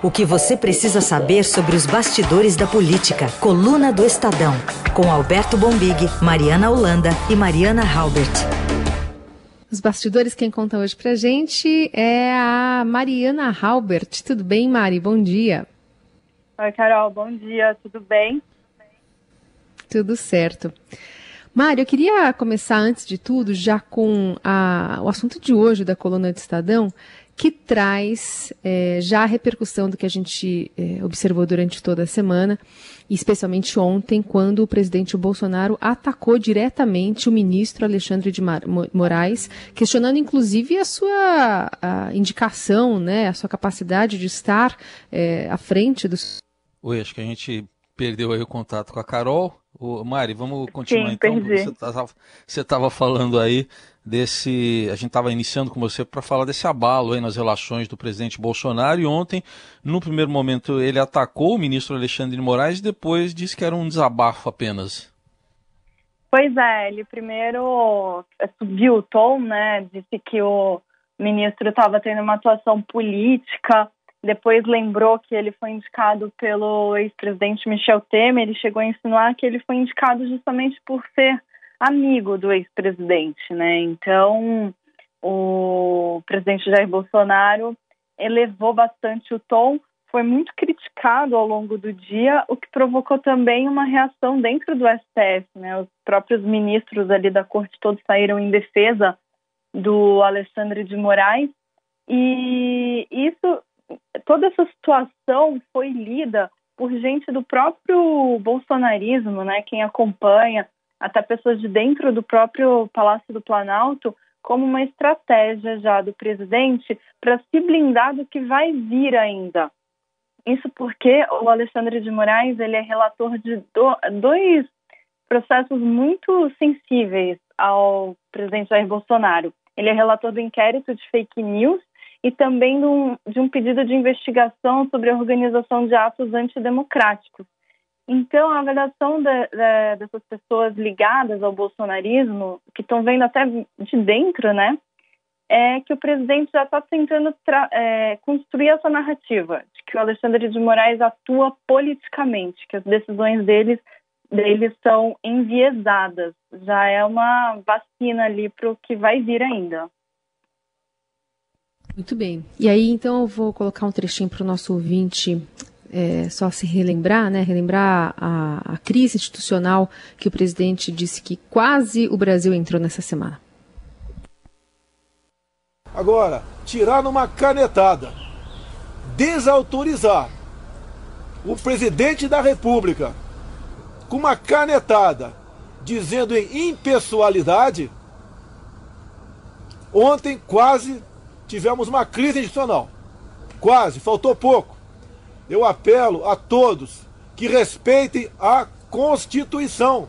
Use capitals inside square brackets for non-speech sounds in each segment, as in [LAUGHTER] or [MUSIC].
O que você precisa saber sobre os bastidores da política. Coluna do Estadão. Com Alberto Bombig, Mariana Holanda e Mariana Halbert. Os bastidores, quem conta hoje pra gente é a Mariana Halbert. Tudo bem, Mari? Bom dia. Oi, Carol. Bom dia. Tudo bem? Tudo certo. Mário, eu queria começar antes de tudo já com a, o assunto de hoje da coluna do Estadão, que traz é, já a repercussão do que a gente é, observou durante toda a semana, especialmente ontem, quando o presidente Bolsonaro atacou diretamente o ministro Alexandre de Moraes, questionando inclusive a sua a indicação, né, a sua capacidade de estar é, à frente dos. Oi, acho que a gente perdeu aí o contato com a Carol. O Mari, vamos continuar Sim, então. Perdi. Você estava falando aí desse. A gente estava iniciando com você para falar desse abalo aí nas relações do presidente Bolsonaro. E ontem, no primeiro momento, ele atacou o ministro Alexandre de Moraes e depois disse que era um desabafo apenas. Pois é, ele primeiro eh, subiu o tom, né? Disse que o ministro estava tendo uma atuação política depois lembrou que ele foi indicado pelo ex-presidente Michel Temer. Ele chegou a insinuar que ele foi indicado justamente por ser amigo do ex-presidente, né? Então, o presidente Jair Bolsonaro elevou bastante o tom, foi muito criticado ao longo do dia, o que provocou também uma reação dentro do STF, né? Os próprios ministros ali da corte todos saíram em defesa do Alexandre de Moraes e isso toda essa situação foi lida por gente do próprio bolsonarismo, né, quem acompanha, até pessoas de dentro do próprio Palácio do Planalto, como uma estratégia já do presidente para se blindar do que vai vir ainda. Isso porque o Alexandre de Moraes ele é relator de do, dois processos muito sensíveis ao presidente Jair Bolsonaro. Ele é relator do inquérito de fake news e também de um, de um pedido de investigação sobre a organização de atos antidemocráticos. Então, a avaliação de, dessas pessoas ligadas ao bolsonarismo, que estão vendo até de dentro, né, é que o presidente já está tentando é, construir essa narrativa de que o Alexandre de Moraes atua politicamente, que as decisões deles, deles são enviesadas. Já é uma vacina ali para o que vai vir ainda. Muito bem. E aí, então, eu vou colocar um trechinho para o nosso ouvinte é, só se relembrar, né? Relembrar a, a crise institucional que o presidente disse que quase o Brasil entrou nessa semana. Agora, tirar numa canetada, desautorizar o presidente da República com uma canetada dizendo em impessoalidade, ontem quase tivemos uma crise institucional. Quase, faltou pouco. Eu apelo a todos que respeitem a Constituição.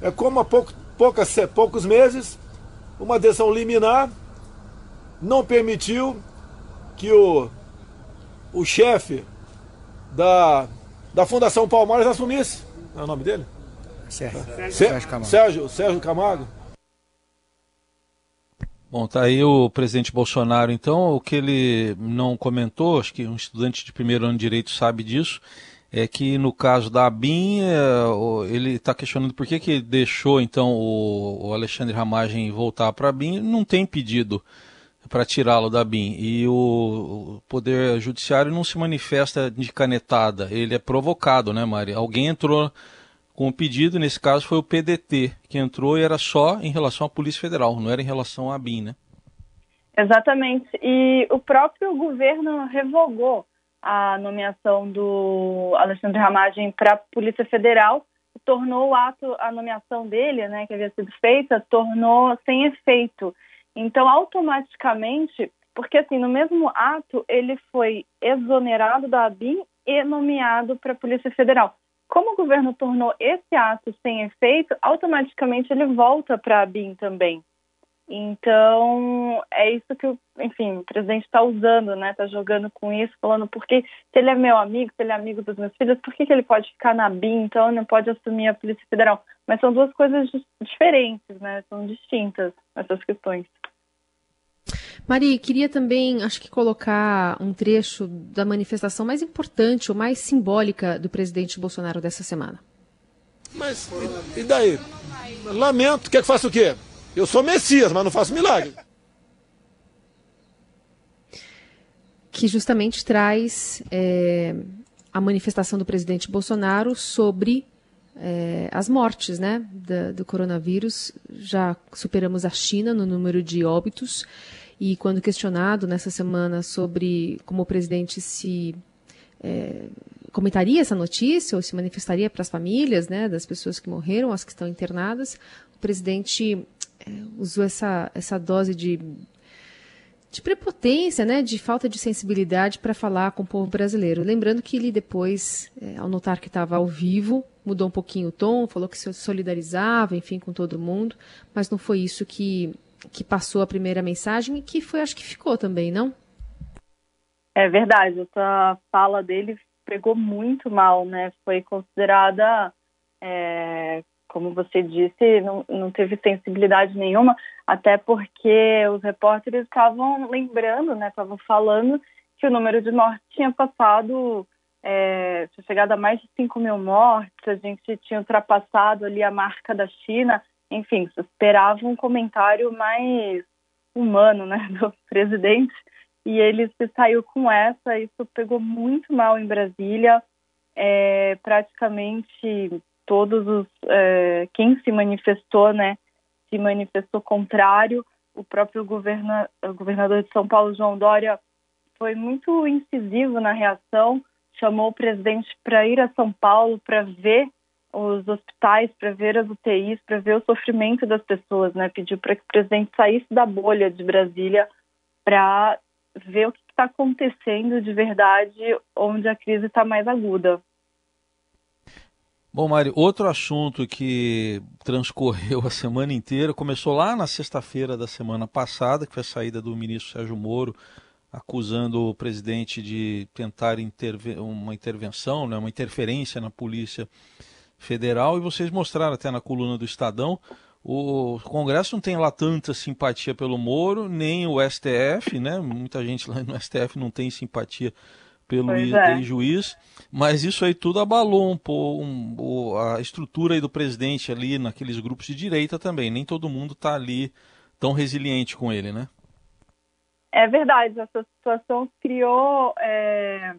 É como há pouco, poucas, poucos meses, uma decisão liminar não permitiu que o, o chefe da, da Fundação Palmares assumisse. Não é o nome dele? Sérgio. Sérgio Camargo. Sérgio, Sérgio Camargo Bom, tá aí o presidente Bolsonaro, então, o que ele não comentou, acho que um estudante de primeiro ano de direito sabe disso, é que no caso da ABIN, é, ele está questionando por que, que deixou, então, o, Alexandre Ramagem voltar para a ABIN, não tem pedido para tirá-lo da BIM. E o, o, Poder Judiciário não se manifesta de canetada, ele é provocado, né, Mari? Alguém entrou com o pedido, nesse caso foi o PDT, que entrou e era só em relação à Polícia Federal, não era em relação à BIM, né? Exatamente. E o próprio governo revogou a nomeação do Alexandre Ramagem para a Polícia Federal, tornou o ato, a nomeação dele, né, que havia sido feita, tornou sem efeito. Então, automaticamente, porque assim, no mesmo ato, ele foi exonerado da ABIN e nomeado para a Polícia Federal. Como o governo tornou esse ato sem efeito, automaticamente ele volta para a BIM também. Então, é isso que, o, enfim, o presidente está usando, né? Está jogando com isso, falando porque se ele é meu amigo, se ele é amigo dos meus filhos, por que, que ele pode ficar na BIM, então não pode assumir a Polícia Federal? Mas são duas coisas diferentes, né? São distintas essas questões. Mari, queria também, acho que colocar um trecho da manifestação mais importante ou mais simbólica do presidente Bolsonaro dessa semana. Mas e daí? Lamento, quer que faça o quê? Eu sou Messias, mas não faço milagre. Que justamente traz é, a manifestação do presidente Bolsonaro sobre é, as mortes né, da, do coronavírus. Já superamos a China no número de óbitos. E quando questionado nessa semana sobre como o presidente se é, comentaria essa notícia ou se manifestaria para as famílias né, das pessoas que morreram, as que estão internadas, o presidente é, usou essa, essa dose de, de prepotência, né, de falta de sensibilidade para falar com o povo brasileiro. Lembrando que ele depois, é, ao notar que estava ao vivo, mudou um pouquinho o tom, falou que se solidarizava, enfim, com todo mundo, mas não foi isso que que passou a primeira mensagem e que foi, acho que ficou também, não? É verdade, essa fala dele pegou muito mal, né? Foi considerada, é, como você disse, não, não teve sensibilidade nenhuma, até porque os repórteres estavam lembrando, né? Estavam falando que o número de mortes tinha passado, é, tinha chegado a mais de 5 mil mortes, a gente tinha ultrapassado ali a marca da China enfim, esperava um comentário mais humano, né, [LAUGHS] do presidente, e ele se saiu com essa, isso pegou muito mal em Brasília, é, praticamente todos os, é, quem se manifestou, né, se manifestou contrário, o próprio governa, o governador de São Paulo, João Dória, foi muito incisivo na reação, chamou o presidente para ir a São Paulo para ver os hospitais, para ver as UTIs, para ver o sofrimento das pessoas, né? Pediu para que o presidente saísse da bolha de Brasília para ver o que está acontecendo de verdade, onde a crise está mais aguda. Bom, Mari, outro assunto que transcorreu [LAUGHS] a semana inteira, começou lá na sexta-feira da semana passada, que foi a saída do ministro Sérgio Moro, acusando o presidente de tentar interve uma intervenção, né, uma interferência na polícia federal e vocês mostraram até na coluna do Estadão. O Congresso não tem lá tanta simpatia pelo Moro, nem o STF, né? Muita gente lá no STF não tem simpatia pelo é. juiz, mas isso aí tudo abalou um pouco um, a estrutura do presidente ali naqueles grupos de direita também. Nem todo mundo está ali tão resiliente com ele, né? É verdade, essa situação criou é,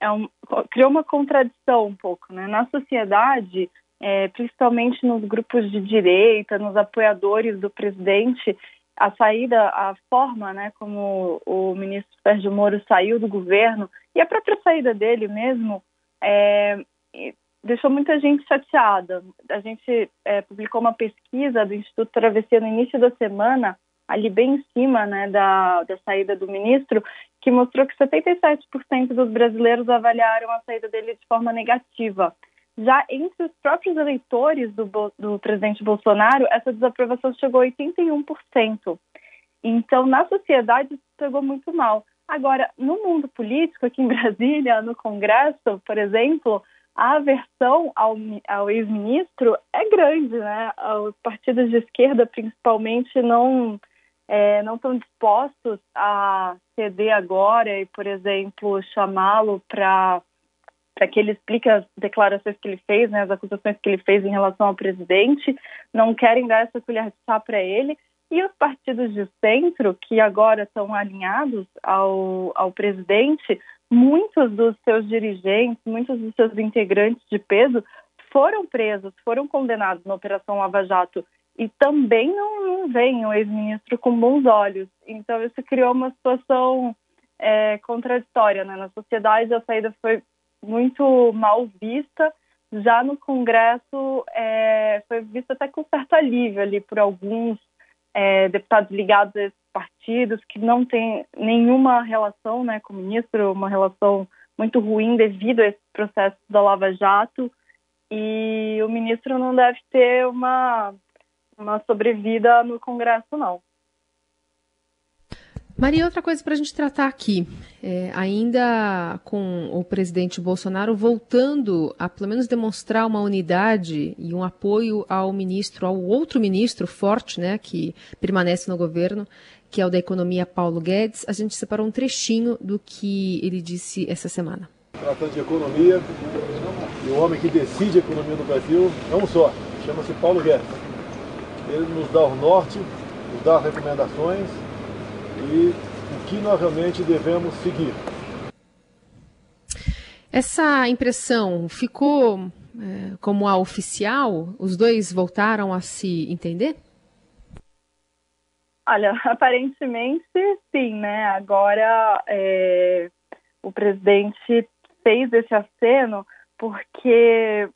é um, criou uma contradição um pouco, né? Na sociedade, é, principalmente nos grupos de direita, nos apoiadores do presidente, a saída, a forma, né, como o ministro Sérgio Moro saiu do governo e a própria saída dele mesmo é, deixou muita gente chateada. A gente é, publicou uma pesquisa do Instituto Travessia no início da semana ali bem em cima né, da, da saída do ministro, que mostrou que 77% dos brasileiros avaliaram a saída dele de forma negativa. Já entre os próprios eleitores do, do presidente Bolsonaro, essa desaprovação chegou a 81%. Então, na sociedade, isso pegou muito mal. Agora, no mundo político, aqui em Brasília, no Congresso, por exemplo, a aversão ao, ao ex-ministro é grande, né? Os partidos de esquerda, principalmente, não é, não estão dispostos a ceder agora e, por exemplo, chamá-lo para para que ele explique as declarações que ele fez, né, as acusações que ele fez em relação ao presidente, não querem dar essa colher de chá para ele. E os partidos de centro, que agora estão alinhados ao, ao presidente, muitos dos seus dirigentes, muitos dos seus integrantes de peso foram presos, foram condenados na Operação Lava Jato e também não, não veem o ex-ministro com bons olhos. Então, isso criou uma situação é, contraditória. Né? Na sociedade, a saída foi muito mal vista. Já no Congresso, é, foi vista até com certo alívio ali por alguns é, deputados ligados a esses partidos que não têm nenhuma relação né, com o ministro, uma relação muito ruim devido a esse processo da Lava Jato. E o ministro não deve ter uma uma sobrevida no Congresso, não. Maria, outra coisa para a gente tratar aqui, é, ainda com o presidente Bolsonaro voltando a pelo menos demonstrar uma unidade e um apoio ao ministro, ao outro ministro forte, né, que permanece no governo, que é o da economia Paulo Guedes, a gente separou um trechinho do que ele disse essa semana. Tratando de economia, e o homem que decide a economia do Brasil é um só, chama-se Paulo Guedes. Ele nos dá o norte, nos dá recomendações e o que nós realmente devemos seguir. Essa impressão ficou é, como a oficial? Os dois voltaram a se entender? Olha, [LAUGHS] aparentemente sim, né? Agora é, o presidente fez esse aceno porque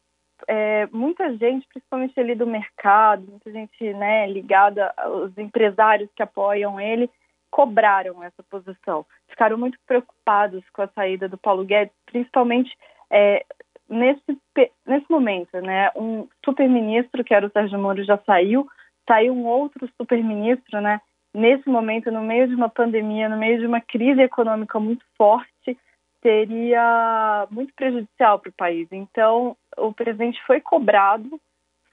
é, muita gente, principalmente ali do mercado, muita gente né, ligada aos empresários que apoiam ele, cobraram essa posição. Ficaram muito preocupados com a saída do Paulo Guedes, principalmente é, nesse, nesse momento. Né, um super-ministro, que era o Sérgio Moro, já saiu, saiu um outro super-ministro, né, nesse momento, no meio de uma pandemia, no meio de uma crise econômica muito forte, seria muito prejudicial para o país. Então, o presidente foi cobrado,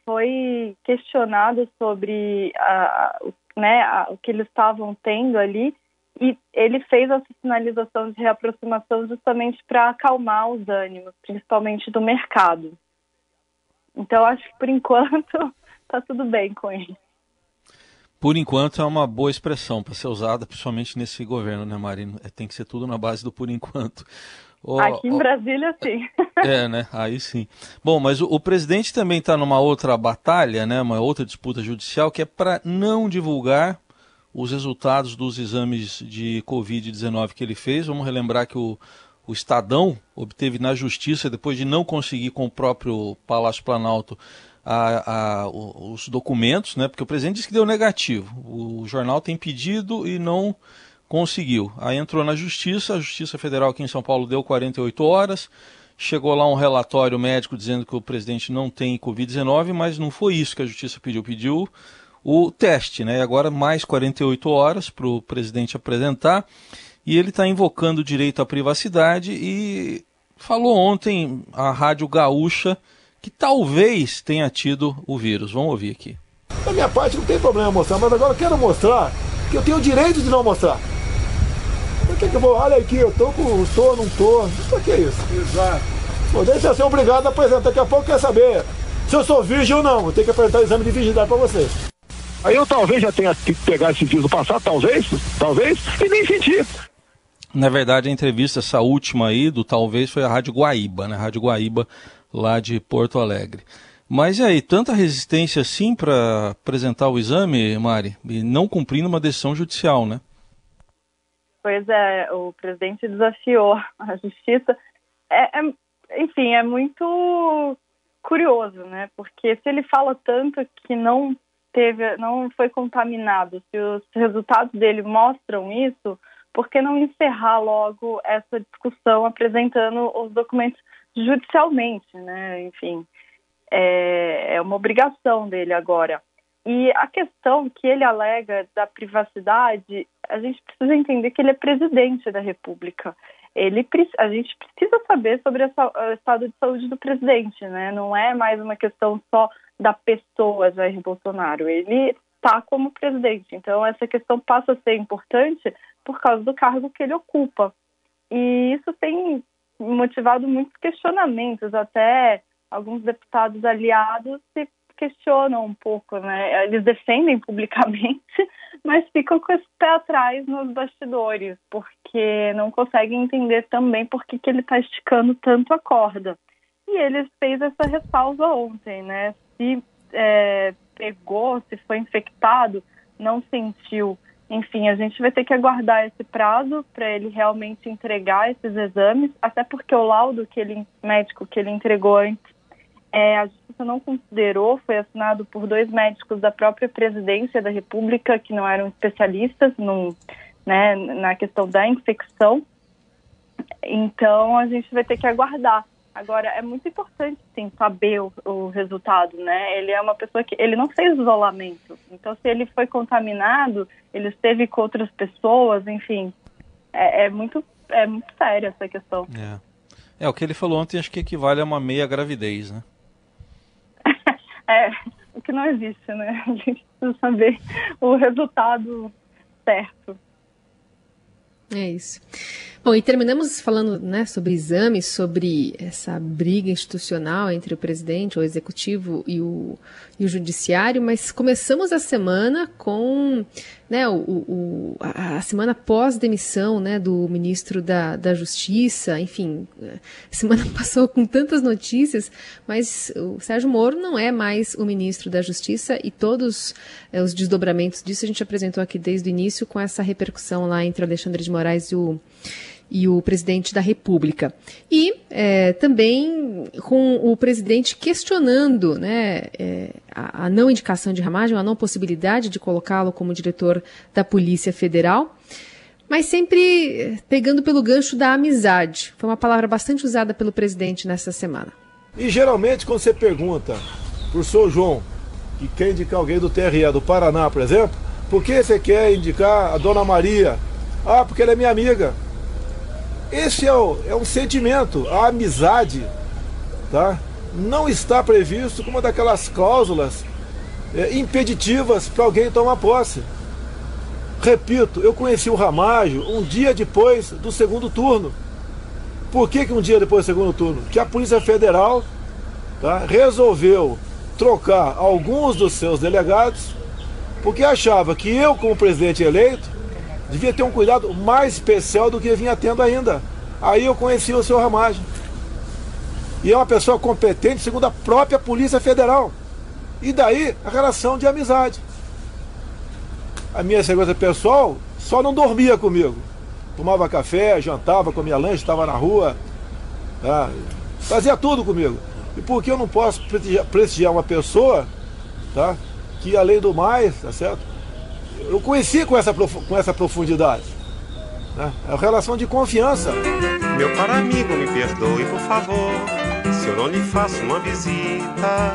foi questionado sobre a, né, a, o que eles estavam tendo ali e ele fez essa sinalização de reaproximação justamente para acalmar os ânimos, principalmente do mercado. Então, acho que por enquanto está [LAUGHS] tudo bem com ele. Por enquanto é uma boa expressão para ser usada, principalmente nesse governo, né, Marina? É, tem que ser tudo na base do por enquanto. Aqui em Brasília, sim. É, né? Aí sim. Bom, mas o, o presidente também está numa outra batalha, né? Uma outra disputa judicial que é para não divulgar os resultados dos exames de Covid-19 que ele fez. Vamos relembrar que o, o Estadão obteve na justiça, depois de não conseguir com o próprio Palácio Planalto a, a, os documentos, né? Porque o presidente disse que deu negativo. O jornal tem pedido e não conseguiu. Aí entrou na justiça, a Justiça Federal aqui em São Paulo deu 48 horas. Chegou lá um relatório médico dizendo que o presidente não tem Covid-19, mas não foi isso que a justiça pediu. Pediu o teste, né? E agora mais 48 horas para o presidente apresentar. E ele está invocando o direito à privacidade e falou ontem à Rádio Gaúcha que talvez tenha tido o vírus. Vamos ouvir aqui. Da minha parte não tem problema mostrar, mas agora eu quero mostrar que eu tenho o direito de não mostrar. Por que, que eu vou? Olha aqui, eu tô com. tô, não tô. Por que isso? Exato. Pô, deixa eu ser obrigado a apresentar. Daqui a pouco quer saber se eu sou virgem ou não. Vou ter que apresentar o exame de virgindade para vocês. Aí eu talvez já tenha que pegar esse vírus no passado, talvez, talvez, e nem senti. Na verdade, a entrevista, essa última aí, do talvez, foi a Rádio Guaíba, né? A Rádio Guaíba lá de Porto Alegre. Mas e aí, tanta resistência assim para apresentar o exame, Mari, e não cumprindo uma decisão judicial, né? Pois é, o presidente desafiou a justiça. É, é, enfim, é muito curioso, né? Porque se ele fala tanto que não teve, não foi contaminado, se os resultados dele mostram isso, por que não encerrar logo essa discussão apresentando os documentos judicialmente, né? Enfim, é, é uma obrigação dele agora. E a questão que ele alega da privacidade, a gente precisa entender que ele é presidente da República. Ele, a gente precisa saber sobre o estado de saúde do presidente, né? Não é mais uma questão só da pessoa Jair Bolsonaro. Ele está como presidente. Então, essa questão passa a ser importante por causa do cargo que ele ocupa. E isso tem motivado muitos questionamentos, até alguns deputados aliados se questionam um pouco, né? Eles defendem publicamente, [LAUGHS] mas ficam com esse pé atrás nos bastidores, porque não conseguem entender também por que, que ele está esticando tanto a corda. E ele fez essa ressalva ontem, né? Se é, pegou, se foi infectado, não sentiu enfim, a gente vai ter que aguardar esse prazo para ele realmente entregar esses exames, até porque o laudo que ele, médico que ele entregou antes, é, a justiça não considerou, foi assinado por dois médicos da própria presidência da República que não eram especialistas no, né, na questão da infecção. Então a gente vai ter que aguardar. Agora, é muito importante, sim, saber o, o, resultado, né? Ele é uma pessoa que, ele não fez isolamento. Então, se ele foi contaminado, ele esteve com outras pessoas, enfim, é, é muito, é muito séria essa questão. É. é, o que ele falou ontem acho que equivale a uma meia gravidez, né? [LAUGHS] é, o que não existe, né? [LAUGHS] A gente precisa saber o resultado certo. É isso. Bom, e terminamos falando né, sobre exames, sobre essa briga institucional entre o presidente, o executivo e o, e o judiciário, mas começamos a semana com né, o, o a, semana pós-demissão né, do ministro da, da Justiça, enfim, a semana [LAUGHS] passou com tantas notícias, mas o Sérgio Moro não é mais o ministro da Justiça e todos é, os desdobramentos disso a gente apresentou aqui desde o início com essa repercussão lá entre Alexandre de Moraes e o e o presidente da República. E é, também com o presidente questionando né, é, a, a, não indicação de Ramagem, a não possibilidade de colocá-lo como diretor da Polícia Federal, mas sempre pegando pelo gancho da amizade. Foi uma palavra bastante usada pelo presidente nessa semana. E geralmente quando você pergunta para o senhor João que quer indicar alguém do TRE do Paraná, por exemplo, por que você quer indicar a dona Maria? Ah, porque ela é minha amiga. Esse é, o, é um sentimento, a amizade, tá? Não está previsto como uma daquelas cláusulas é, impeditivas para alguém tomar posse. Repito, eu conheci o Ramágio um dia depois do segundo turno. Por que, que um dia depois do segundo turno? Que a Polícia Federal tá, resolveu trocar alguns dos seus delegados porque achava que eu, como presidente eleito, devia ter um cuidado mais especial do que vinha tendo ainda. Aí eu conheci o senhor Ramagem. E é uma pessoa competente, segundo a própria Polícia Federal. E daí a relação de amizade. A minha segurança pessoal só não dormia comigo. Tomava café, jantava, comia lanche, estava na rua. Tá? Fazia tudo comigo. E por que eu não posso prestigiar uma pessoa tá? que, além do mais, tá certo? Eu conheci com essa, com essa profundidade. Né? É uma relação de confiança. Meu caro amigo, me perdoe, por favor, se eu não lhe faço uma visita.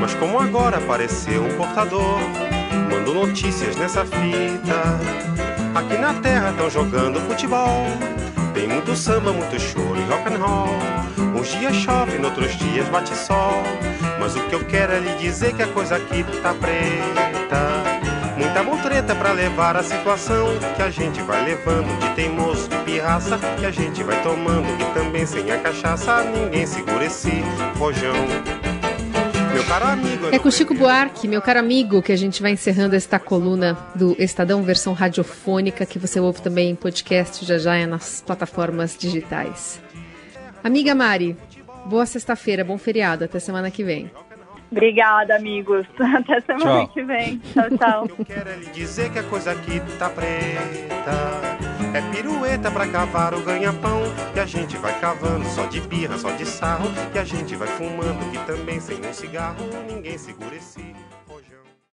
Mas como agora apareceu um portador, mando notícias nessa fita. Aqui na terra estão jogando futebol. Tem muito samba, muito choro e rock and roll. Uns dias chove, noutros dias bate sol. Mas o que eu quero é lhe dizer que a coisa aqui tá preta. Pra levar a situação que a gente vai levando de teimoso, pirraça, que a gente vai tomando e também sem a cachaça ninguém segura esse rojão. É com Chico Buarque, meu caro amigo, que a gente vai encerrando esta coluna do Estadão versão radiofônica, que você ouve também em podcast já já é nas plataformas digitais. Amiga Mari, boa sexta-feira, bom feriado, até semana que vem. Obrigada, amigos. [LAUGHS] Até semana tchau. que vem. Tchau, tchau. Eu quero é lhe dizer que a coisa aqui tá preta. É pirueta pra cavar o ganha-pão. Que a gente vai cavando só de birra, só de sarro. Que a gente vai fumando, que também sem um cigarro ninguém segura esse.